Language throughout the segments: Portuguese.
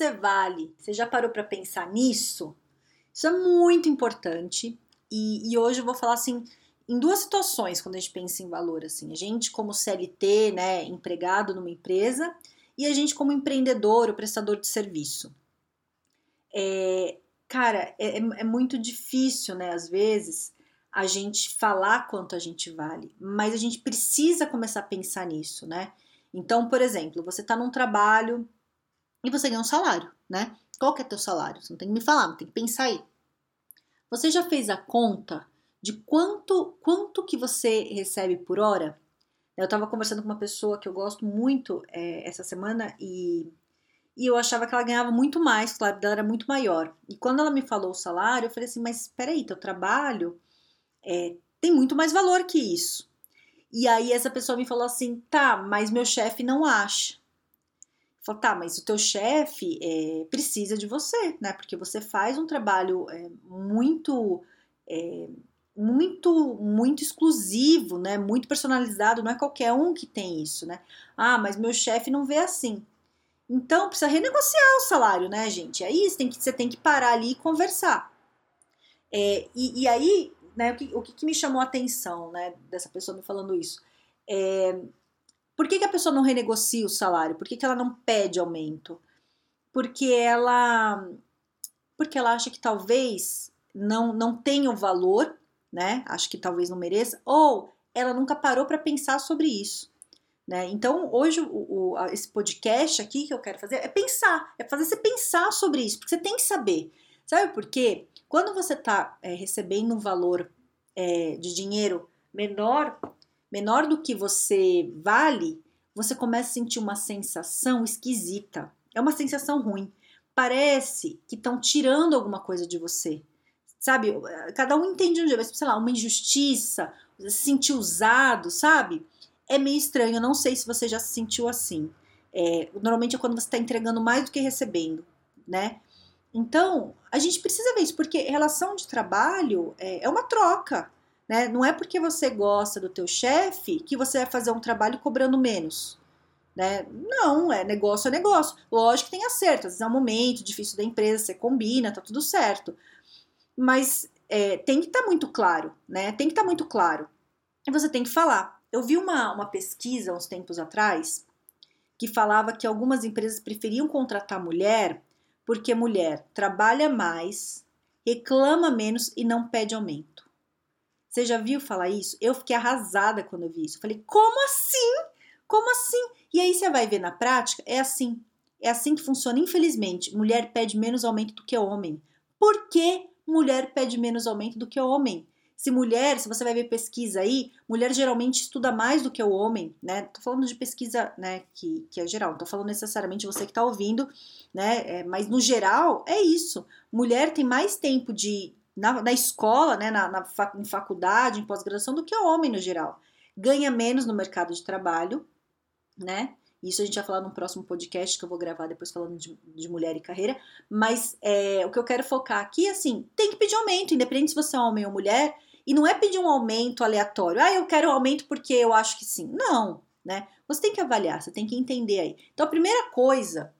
Você vale? Você já parou para pensar nisso? Isso é muito importante e, e, hoje eu vou falar assim em duas situações quando a gente pensa em valor assim. A gente como CLT, né, empregado numa empresa e a gente como empreendedor ou prestador de serviço. É, cara, é, é, é muito difícil, né, às vezes, a gente falar quanto a gente vale, mas a gente precisa começar a pensar nisso, né? Então, por exemplo, você está num trabalho e você ganha um salário, né? Qual que é teu salário? Você não tem que me falar, tem que pensar aí. Você já fez a conta de quanto quanto que você recebe por hora? Eu estava conversando com uma pessoa que eu gosto muito é, essa semana e, e eu achava que ela ganhava muito mais, o salário dela era muito maior. E quando ela me falou o salário, eu falei assim, mas espera aí, teu trabalho é, tem muito mais valor que isso. E aí essa pessoa me falou assim, tá, mas meu chefe não acha. Falou, tá, mas o teu chefe é, precisa de você, né? Porque você faz um trabalho é, muito, é, muito, muito exclusivo, né? Muito personalizado. Não é qualquer um que tem isso, né? Ah, mas meu chefe não vê assim. Então precisa renegociar o salário, né, gente? Aí você tem que, você tem que parar ali e conversar. É, e, e, aí, né? O que, o que me chamou a atenção, né? Dessa pessoa me falando isso? É, por que, que a pessoa não renegocia o salário? Por que, que ela não pede aumento? Porque ela porque ela acha que talvez não, não tenha o valor, né? Acho que talvez não mereça, ou ela nunca parou para pensar sobre isso. Né? Então, hoje, o, o, esse podcast aqui que eu quero fazer é pensar, é fazer você pensar sobre isso, porque você tem que saber. Sabe por quê? Quando você está é, recebendo um valor é, de dinheiro menor menor do que você vale, você começa a sentir uma sensação esquisita. É uma sensação ruim. Parece que estão tirando alguma coisa de você. Sabe? Cada um entende um jeito, mas sei lá, uma injustiça, se sentir usado, sabe? É meio estranho. Eu não sei se você já se sentiu assim. É, normalmente é quando você está entregando mais do que recebendo, né? Então, a gente precisa ver isso, porque relação de trabalho é, é uma troca. Né? Não é porque você gosta do teu chefe que você vai fazer um trabalho cobrando menos. Né? Não, é negócio é negócio. Lógico que tem acerto, às vezes é um momento difícil da empresa, você combina, tá tudo certo. Mas é, tem que estar tá muito claro, né? Tem que estar tá muito claro. E você tem que falar. Eu vi uma, uma pesquisa uns tempos atrás que falava que algumas empresas preferiam contratar mulher porque mulher trabalha mais, reclama menos e não pede aumento. Você já viu falar isso? Eu fiquei arrasada quando eu vi isso. Eu falei, como assim? Como assim? E aí você vai ver na prática, é assim. É assim que funciona, infelizmente. Mulher pede menos aumento do que homem. Por que mulher pede menos aumento do que homem? Se mulher, se você vai ver pesquisa aí, mulher geralmente estuda mais do que o homem, né? Tô falando de pesquisa, né, que, que é geral, não tô falando necessariamente você que tá ouvindo, né? É, mas no geral é isso. Mulher tem mais tempo de, na, na escola, né, na, na em faculdade, em pós-graduação, do que o homem no geral. Ganha menos no mercado de trabalho, né? Isso a gente vai falar no próximo podcast que eu vou gravar depois falando de, de mulher e carreira. Mas é, o que eu quero focar aqui, assim, tem que pedir aumento, independente se você é homem ou mulher. E não é pedir um aumento aleatório. Ah, eu quero um aumento porque eu acho que sim. Não, né? Você tem que avaliar, você tem que entender aí. Então, a primeira coisa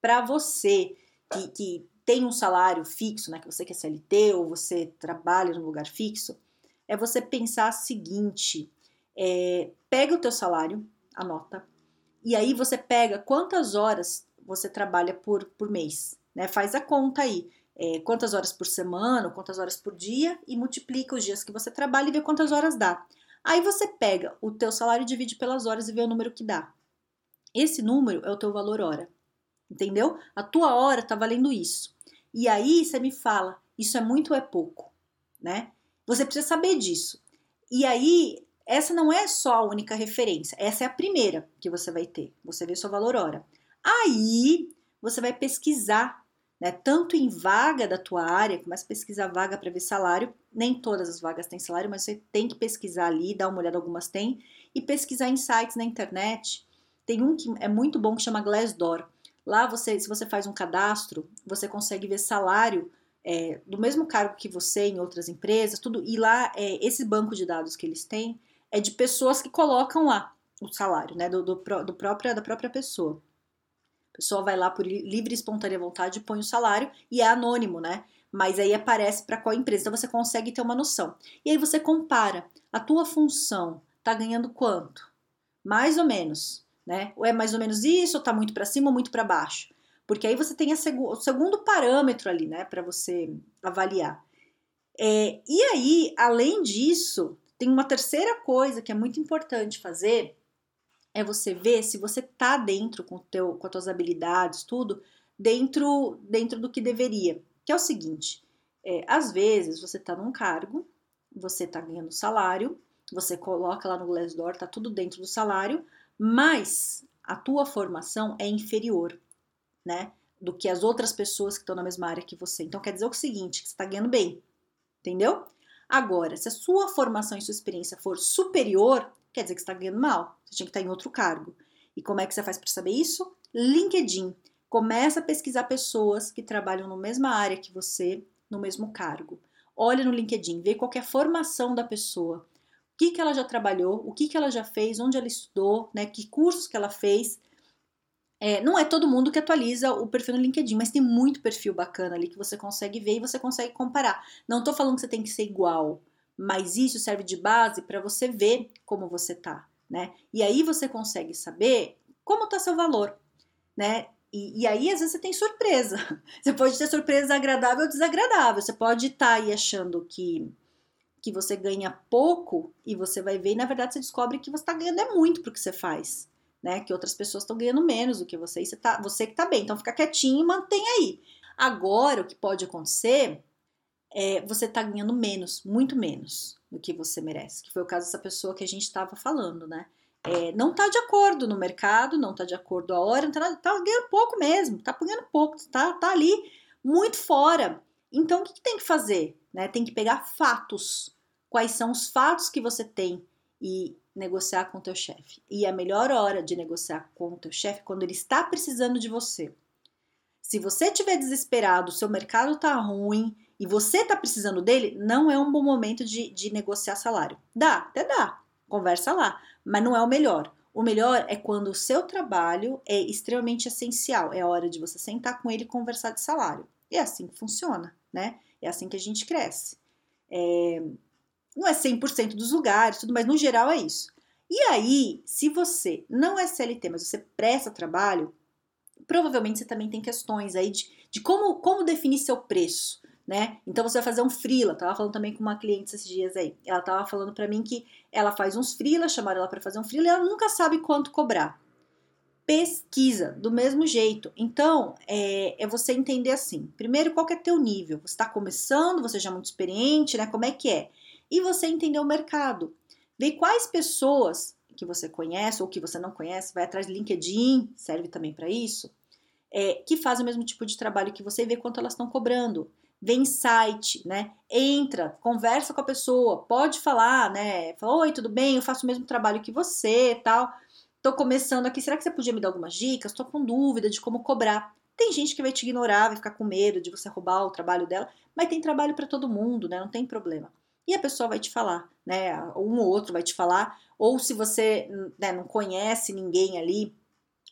para você que, que tem um salário fixo, né, que você quer CLT ou você trabalha num lugar fixo, é você pensar o seguinte: é, pega o teu salário, anota, e aí você pega quantas horas você trabalha por, por mês, né? Faz a conta aí. É, quantas horas por semana, quantas horas por dia e multiplica os dias que você trabalha e vê quantas horas dá. Aí você pega o teu salário, divide pelas horas e vê o número que dá. Esse número é o teu valor hora. Entendeu? A tua hora tá valendo isso. E aí você me fala, isso é muito ou é pouco, né? Você precisa saber disso. E aí, essa não é só a única referência, essa é a primeira que você vai ter. Você vê seu valor hora. Aí, você vai pesquisar né? Tanto em vaga da tua área, começa a pesquisar vaga para ver salário. Nem todas as vagas têm salário, mas você tem que pesquisar ali, dar uma olhada, algumas têm, e pesquisar em sites na internet. Tem um que é muito bom que chama Glassdoor. Lá você, se você faz um cadastro, você consegue ver salário é, do mesmo cargo que você em outras empresas, tudo. E lá, é, esse banco de dados que eles têm é de pessoas que colocam lá o salário, né? Do, do, do própria, da própria pessoa. A pessoa vai lá por livre e espontânea vontade, põe o salário e é anônimo, né? Mas aí aparece para qual empresa, então você consegue ter uma noção. E aí você compara, a tua função tá ganhando quanto? Mais ou menos, né? Ou é mais ou menos isso, ou tá muito para cima ou muito para baixo? Porque aí você tem seg o segundo parâmetro ali, né, para você avaliar. É, e aí, além disso, tem uma terceira coisa que é muito importante fazer, é você ver se você tá dentro com, teu, com as tuas habilidades, tudo, dentro, dentro do que deveria. Que é o seguinte, é, às vezes você tá num cargo, você tá ganhando salário, você coloca lá no Glassdoor, tá tudo dentro do salário, mas a tua formação é inferior né? Do que as outras pessoas que estão na mesma área que você. Então quer dizer o seguinte, que você está ganhando bem, entendeu? Agora, se a sua formação e sua experiência for superior, quer dizer que você está ganhando mal. Você tinha que estar em outro cargo. E como é que você faz para saber isso? LinkedIn. Começa a pesquisar pessoas que trabalham na mesma área que você, no mesmo cargo. Olha no LinkedIn, vê qual é a formação da pessoa, que, que ela já trabalhou, o que, que ela já fez, onde ela estudou, né, que cursos que ela fez, é, não é todo mundo que atualiza o perfil no LinkedIn, mas tem muito perfil bacana ali que você consegue ver e você consegue comparar. Não estou falando que você tem que ser igual, mas isso serve de base para você ver como você tá, né? E aí você consegue saber como está seu valor, né? E, e, aí, às vezes, você tem surpresa. Você pode ter surpresa agradável ou desagradável. Você pode estar tá aí achando que, que você ganha pouco e você vai ver, e na verdade você descobre que você está ganhando é muito o que você faz né? Que outras pessoas estão ganhando menos do que você e você, tá, você que tá bem. Então fica quietinho e mantém aí. Agora, o que pode acontecer é você tá ganhando menos, muito menos do que você merece. Que foi o caso dessa pessoa que a gente estava falando, né? É, não tá de acordo no mercado, não tá de acordo a hora, não tá, tá ganhando pouco mesmo, tá ganhando pouco, tá, tá ali muito fora. Então, o que, que tem que fazer? Né? Tem que pegar fatos. Quais são os fatos que você tem e negociar com o teu chefe. E a melhor hora de negociar com o teu chefe é quando ele está precisando de você. Se você estiver desesperado, seu mercado está ruim e você está precisando dele, não é um bom momento de, de negociar salário. Dá, até dá, conversa lá, mas não é o melhor. O melhor é quando o seu trabalho é extremamente essencial. É a hora de você sentar com ele e conversar de salário. E é assim que funciona, né? É assim que a gente cresce. É, não é 100% dos lugares, tudo, mas no geral é isso. E aí, se você não é CLT, mas você presta trabalho, provavelmente você também tem questões aí de, de como, como definir seu preço, né? Então você vai fazer um freela. Tava falando também com uma cliente esses dias aí. Ela tava falando para mim que ela faz uns freela, chamaram ela para fazer um freela e ela nunca sabe quanto cobrar. Pesquisa do mesmo jeito. Então, é, é você entender assim: primeiro, qual que é teu nível? Você está começando, você já é muito experiente, né? Como é que é? e você entender o mercado. Ver quais pessoas que você conhece ou que você não conhece, vai atrás do LinkedIn, serve também para isso, é, que fazem o mesmo tipo de trabalho que você e vê quanto elas estão cobrando. Vem site, né? Entra, conversa com a pessoa, pode falar, né? Fala, oi, tudo bem? Eu faço o mesmo trabalho que você, tal. Tô começando aqui, será que você podia me dar algumas dicas? Tô com dúvida de como cobrar. Tem gente que vai te ignorar, vai ficar com medo de você roubar o trabalho dela, mas tem trabalho para todo mundo, né? Não tem problema e a pessoa vai te falar, né? Um ou outro vai te falar, ou se você né, não conhece ninguém ali,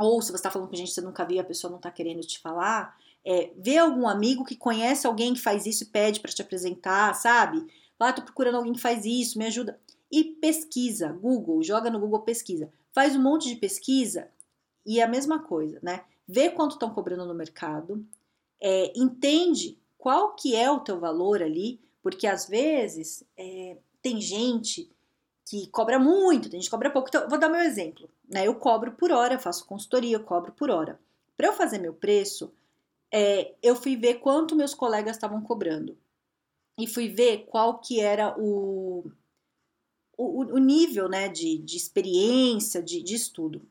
ou se você está falando com gente que você nunca viu, a pessoa não está querendo te falar, é, vê algum amigo que conhece alguém que faz isso e pede para te apresentar, sabe? Fala, ah, tô procurando alguém que faz isso, me ajuda. E pesquisa, Google, joga no Google pesquisa. Faz um monte de pesquisa e é a mesma coisa, né? Vê quanto estão cobrando no mercado, é, entende qual que é o teu valor ali, porque às vezes é, tem gente que cobra muito, tem gente que cobra pouco. Então, vou dar meu exemplo. Né? Eu cobro por hora, faço consultoria, cobro por hora. Para eu fazer meu preço, é, eu fui ver quanto meus colegas estavam cobrando. E fui ver qual que era o, o, o nível né, de, de experiência, de, de estudo.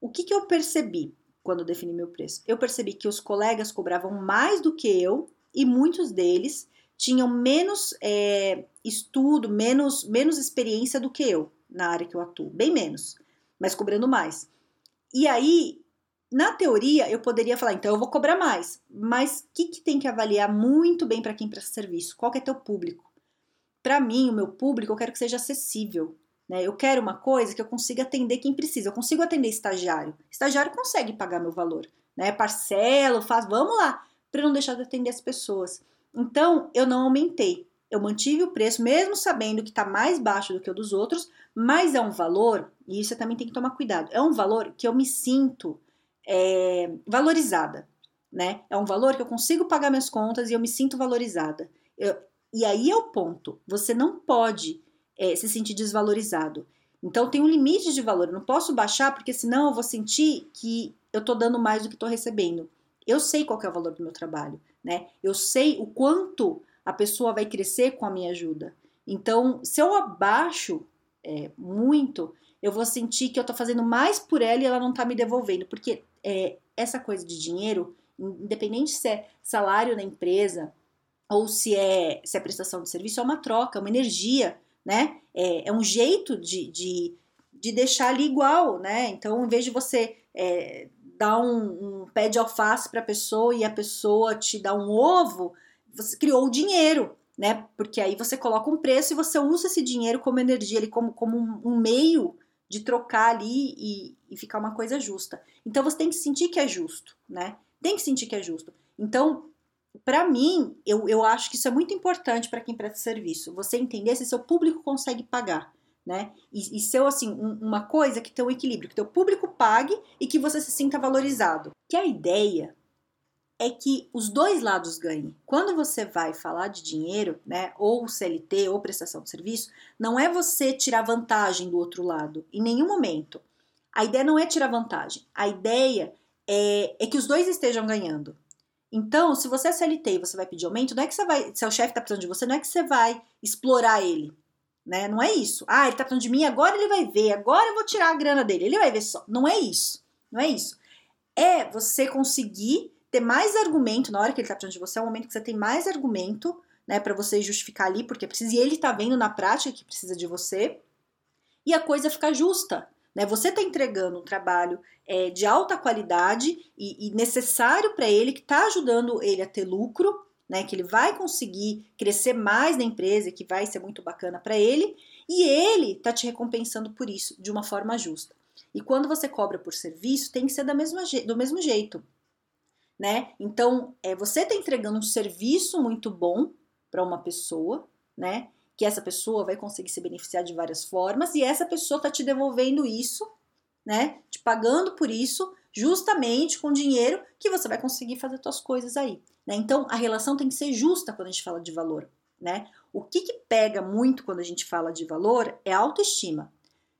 O que, que eu percebi? quando defini meu preço? Eu percebi que os colegas cobravam mais do que eu e muitos deles tinham menos é, estudo, menos, menos experiência do que eu na área que eu atuo, bem menos, mas cobrando mais. E aí, na teoria, eu poderia falar, então eu vou cobrar mais, mas o que, que tem que avaliar muito bem para quem presta serviço? Qual que é teu público? Para mim, o meu público, eu quero que seja acessível. Né? Eu quero uma coisa que eu consiga atender quem precisa. Eu consigo atender estagiário. Estagiário consegue pagar meu valor. Né? Parcelo, faz, vamos lá, para não deixar de atender as pessoas. Então, eu não aumentei. Eu mantive o preço, mesmo sabendo que está mais baixo do que o dos outros, mas é um valor, e isso você também tem que tomar cuidado, é um valor que eu me sinto é, valorizada. Né? É um valor que eu consigo pagar minhas contas e eu me sinto valorizada. Eu, e aí é o ponto. Você não pode é, se sentir desvalorizado. Então tem um limite de valor. Eu não posso baixar porque senão eu vou sentir que eu estou dando mais do que estou recebendo. Eu sei qual é o valor do meu trabalho né? Eu sei o quanto a pessoa vai crescer com a minha ajuda. Então, se eu abaixo é, muito, eu vou sentir que eu tô fazendo mais por ela e ela não tá me devolvendo, porque é, essa coisa de dinheiro, independente se é salário na empresa ou se é, se é prestação de serviço, é uma troca, é uma energia, né? É, é um jeito de, de, de deixar ali igual, né? Então, em vez de você é, dá um, um pé de alface para a pessoa e a pessoa te dá um ovo, você criou o dinheiro, né? Porque aí você coloca um preço e você usa esse dinheiro como energia, ali, como, como um, um meio de trocar ali e, e ficar uma coisa justa. Então você tem que sentir que é justo, né? Tem que sentir que é justo. Então, para mim, eu, eu acho que isso é muito importante para quem presta serviço. Você entender se seu público consegue pagar né? E, e ser assim um, uma coisa que tem um equilíbrio, que teu público pague e que você se sinta valorizado. Que a ideia é que os dois lados ganhem. Quando você vai falar de dinheiro, né, ou CLT ou prestação de serviço, não é você tirar vantagem do outro lado, em nenhum momento. A ideia não é tirar vantagem. A ideia é, é que os dois estejam ganhando. Então, se você é CLT e você vai pedir aumento, não é que você vai, se o chefe está precisando de você, não é que você vai explorar ele né? Não é isso. Ah, ele tá falando de mim, agora ele vai ver, agora eu vou tirar a grana dele, ele vai ver só. Não é isso. Não é isso. É você conseguir ter mais argumento na hora que ele tá precisando de você, é o momento que você tem mais argumento, né, para você justificar ali, porque precisa, e ele tá vendo na prática que precisa de você, e a coisa fica justa, né? Você tá entregando um trabalho é, de alta qualidade e, e necessário para ele, que tá ajudando ele a ter lucro, né, que ele vai conseguir crescer mais na empresa, que vai ser muito bacana para ele, e ele está te recompensando por isso de uma forma justa. E quando você cobra por serviço, tem que ser da mesma, do mesmo jeito, né? Então, é, você está entregando um serviço muito bom para uma pessoa, né? Que essa pessoa vai conseguir se beneficiar de várias formas e essa pessoa está te devolvendo isso, né? Te pagando por isso, justamente com dinheiro que você vai conseguir fazer suas coisas aí. Né? Então, a relação tem que ser justa quando a gente fala de valor. Né? O que, que pega muito quando a gente fala de valor é a autoestima.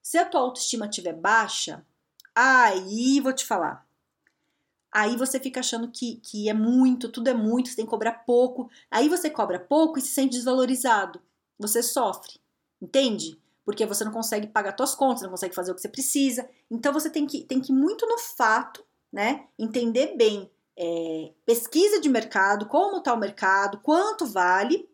Se a tua autoestima estiver baixa, aí vou te falar. Aí você fica achando que, que é muito, tudo é muito, você tem que cobrar pouco. Aí você cobra pouco e se sente desvalorizado. Você sofre, entende? Porque você não consegue pagar suas contas, não consegue fazer o que você precisa. Então você tem que, tem que ir muito no fato, né? Entender bem é, pesquisa de mercado, como está o mercado, quanto vale,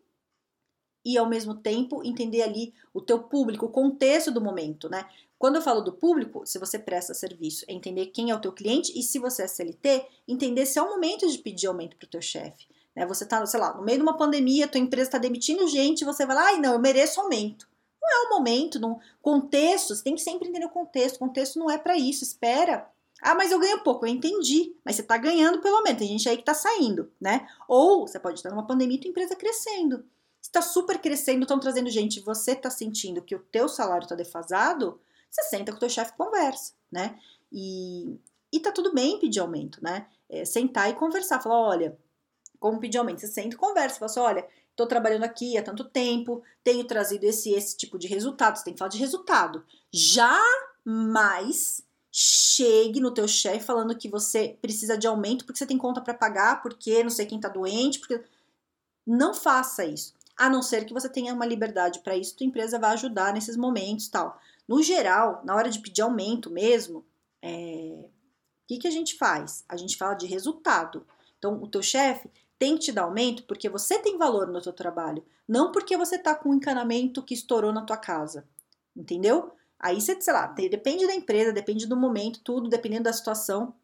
e ao mesmo tempo entender ali o teu público, o contexto do momento, né? Quando eu falo do público, se você presta serviço, é entender quem é o teu cliente e se você é CLT, entender se é o momento de pedir aumento para o teu chefe. Né? Você está, sei lá, no meio de uma pandemia, tua empresa está demitindo gente, você vai lá, ai não, eu mereço aumento. Não é o momento, no contexto, você tem que sempre entender o contexto. Contexto não é para isso, espera ah, mas eu ganho pouco, eu entendi. Mas você está ganhando pelo menos, tem gente aí que está saindo, né? Ou você pode estar numa pandemia e tua empresa crescendo. está super crescendo, estão trazendo gente, você está sentindo que o teu salário está defasado, você senta com o teu chefe conversa, né? E, e tá tudo bem pedir aumento, né? É, sentar e conversar, falar, olha, como pedir aumento? Você senta e conversa, fala assim, olha, estou trabalhando aqui há tanto tempo, tenho trazido esse esse tipo de resultado, você tem que falar de resultado. Jamais chegue no teu chefe falando que você precisa de aumento porque você tem conta para pagar, porque não sei quem tá doente, porque não faça isso. A não ser que você tenha uma liberdade para isso, tua empresa vai ajudar nesses momentos, tal. No geral, na hora de pedir aumento mesmo, é, que, que a gente faz? A gente fala de resultado. Então, o teu chefe tem que te dar aumento porque você tem valor no teu trabalho, não porque você tá com um encanamento que estourou na tua casa. Entendeu? Aí você, sei lá, depende da empresa, depende do momento, tudo, dependendo da situação.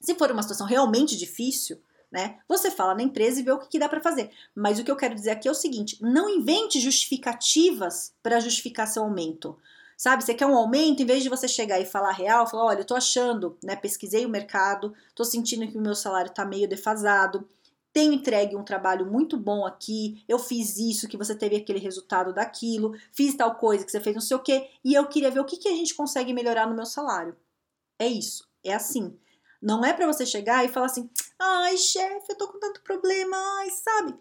Se for uma situação realmente difícil, né? Você fala na empresa e vê o que, que dá para fazer. Mas o que eu quero dizer aqui é o seguinte: não invente justificativas para justificar seu aumento. Sabe, você quer um aumento, em vez de você chegar e falar real, falar, olha, eu tô achando, né, pesquisei o mercado, tô sentindo que o meu salário tá meio defasado, tenho entregue um trabalho muito bom aqui, eu fiz isso, que você teve aquele resultado daquilo, fiz tal coisa que você fez não sei o quê, e eu queria ver o que, que a gente consegue melhorar no meu salário. É isso, é assim. Não é para você chegar e falar assim, ai, chefe, eu tô com tanto problema, ai, sabe?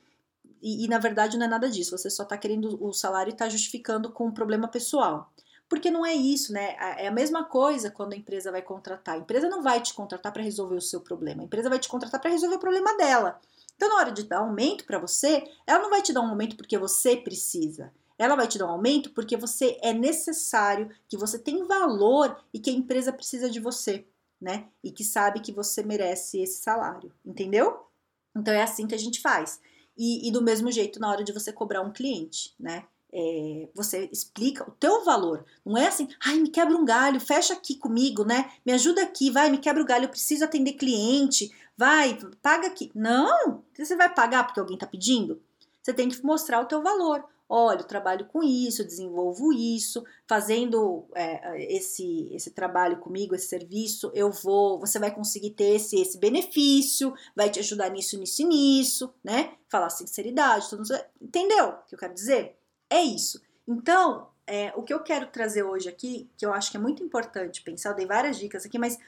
E, e, na verdade não é nada disso, você só tá querendo o salário e tá justificando com um problema pessoal. Porque não é isso, né? É a mesma coisa quando a empresa vai contratar. A empresa não vai te contratar para resolver o seu problema, a empresa vai te contratar para resolver o problema dela. Então, na hora de dar aumento para você, ela não vai te dar um aumento porque você precisa. Ela vai te dar um aumento porque você é necessário, que você tem valor e que a empresa precisa de você, né? E que sabe que você merece esse salário, entendeu? Então é assim que a gente faz. E, e do mesmo jeito na hora de você cobrar um cliente, né? É, você explica o teu valor. Não é assim, ai, me quebra um galho, fecha aqui comigo, né? Me ajuda aqui, vai, me quebra o galho, eu preciso atender cliente, vai, paga aqui. Não, você vai pagar porque alguém está pedindo? Você tem que mostrar o teu valor. Olha, eu trabalho com isso, desenvolvo isso, fazendo é, esse, esse trabalho comigo, esse serviço, eu vou, você vai conseguir ter esse, esse benefício, vai te ajudar nisso, nisso e nisso, né? Falar sinceridade, tudo, entendeu o que eu quero dizer? É isso. Então, é, o que eu quero trazer hoje aqui, que eu acho que é muito importante pensar, eu dei várias dicas aqui, mas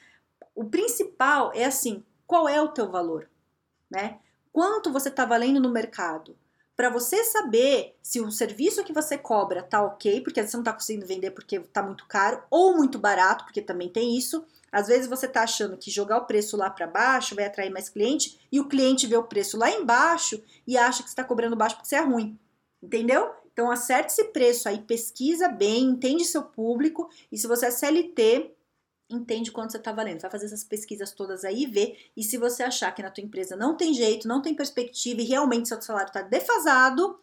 o principal é assim, qual é o teu valor, né? Quanto você está valendo no mercado? Para você saber se o serviço que você cobra tá ok, porque você não está conseguindo vender porque está muito caro, ou muito barato, porque também tem isso. Às vezes você está achando que jogar o preço lá para baixo vai atrair mais cliente e o cliente vê o preço lá embaixo e acha que está cobrando baixo porque você é ruim. Entendeu? Então acerte esse preço aí, pesquisa bem, entende seu público e se você é CLT, entende quanto você está valendo. Vai fazer essas pesquisas todas aí e vê. E se você achar que na tua empresa não tem jeito, não tem perspectiva e realmente seu salário está defasado,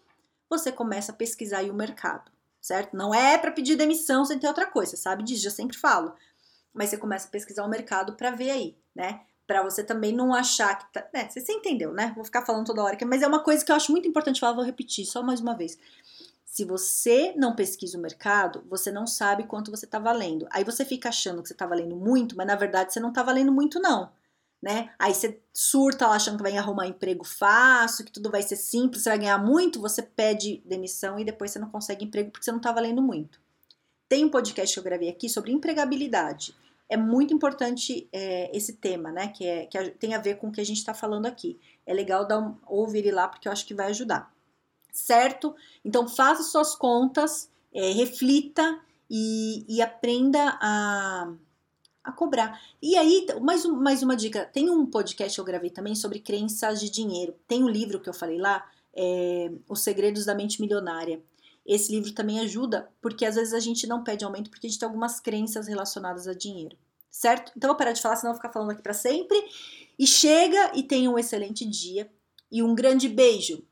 você começa a pesquisar aí o mercado, certo? Não é para pedir demissão sem ter outra coisa, sabe disso, já sempre falo. Mas você começa a pesquisar o mercado para ver aí, né? Para você também não achar que tá. É, você entendeu, né? Vou ficar falando toda hora, mas é uma coisa que eu acho muito importante falar, vou repetir só mais uma vez. Se você não pesquisa o mercado, você não sabe quanto você está valendo. Aí você fica achando que você está valendo muito, mas na verdade você não está valendo muito, não. Né? Aí você surta lá achando que vai arrumar emprego fácil, que tudo vai ser simples, você vai ganhar muito, você pede demissão e depois você não consegue emprego porque você não está valendo muito. Tem um podcast que eu gravei aqui sobre empregabilidade. É muito importante é, esse tema, né? Que, é, que tem a ver com o que a gente está falando aqui. É legal dar um, ouvir lá porque eu acho que vai ajudar certo? Então faça suas contas, é, reflita e, e aprenda a, a cobrar. E aí, mais, um, mais uma dica: tem um podcast que eu gravei também sobre crenças de dinheiro. Tem um livro que eu falei lá, é, Os Segredos da Mente Milionária. Esse livro também ajuda, porque às vezes a gente não pede aumento porque a gente tem algumas crenças relacionadas a dinheiro, certo? Então vou parar de falar, senão vou ficar falando aqui para sempre. E chega e tenha um excelente dia e um grande beijo.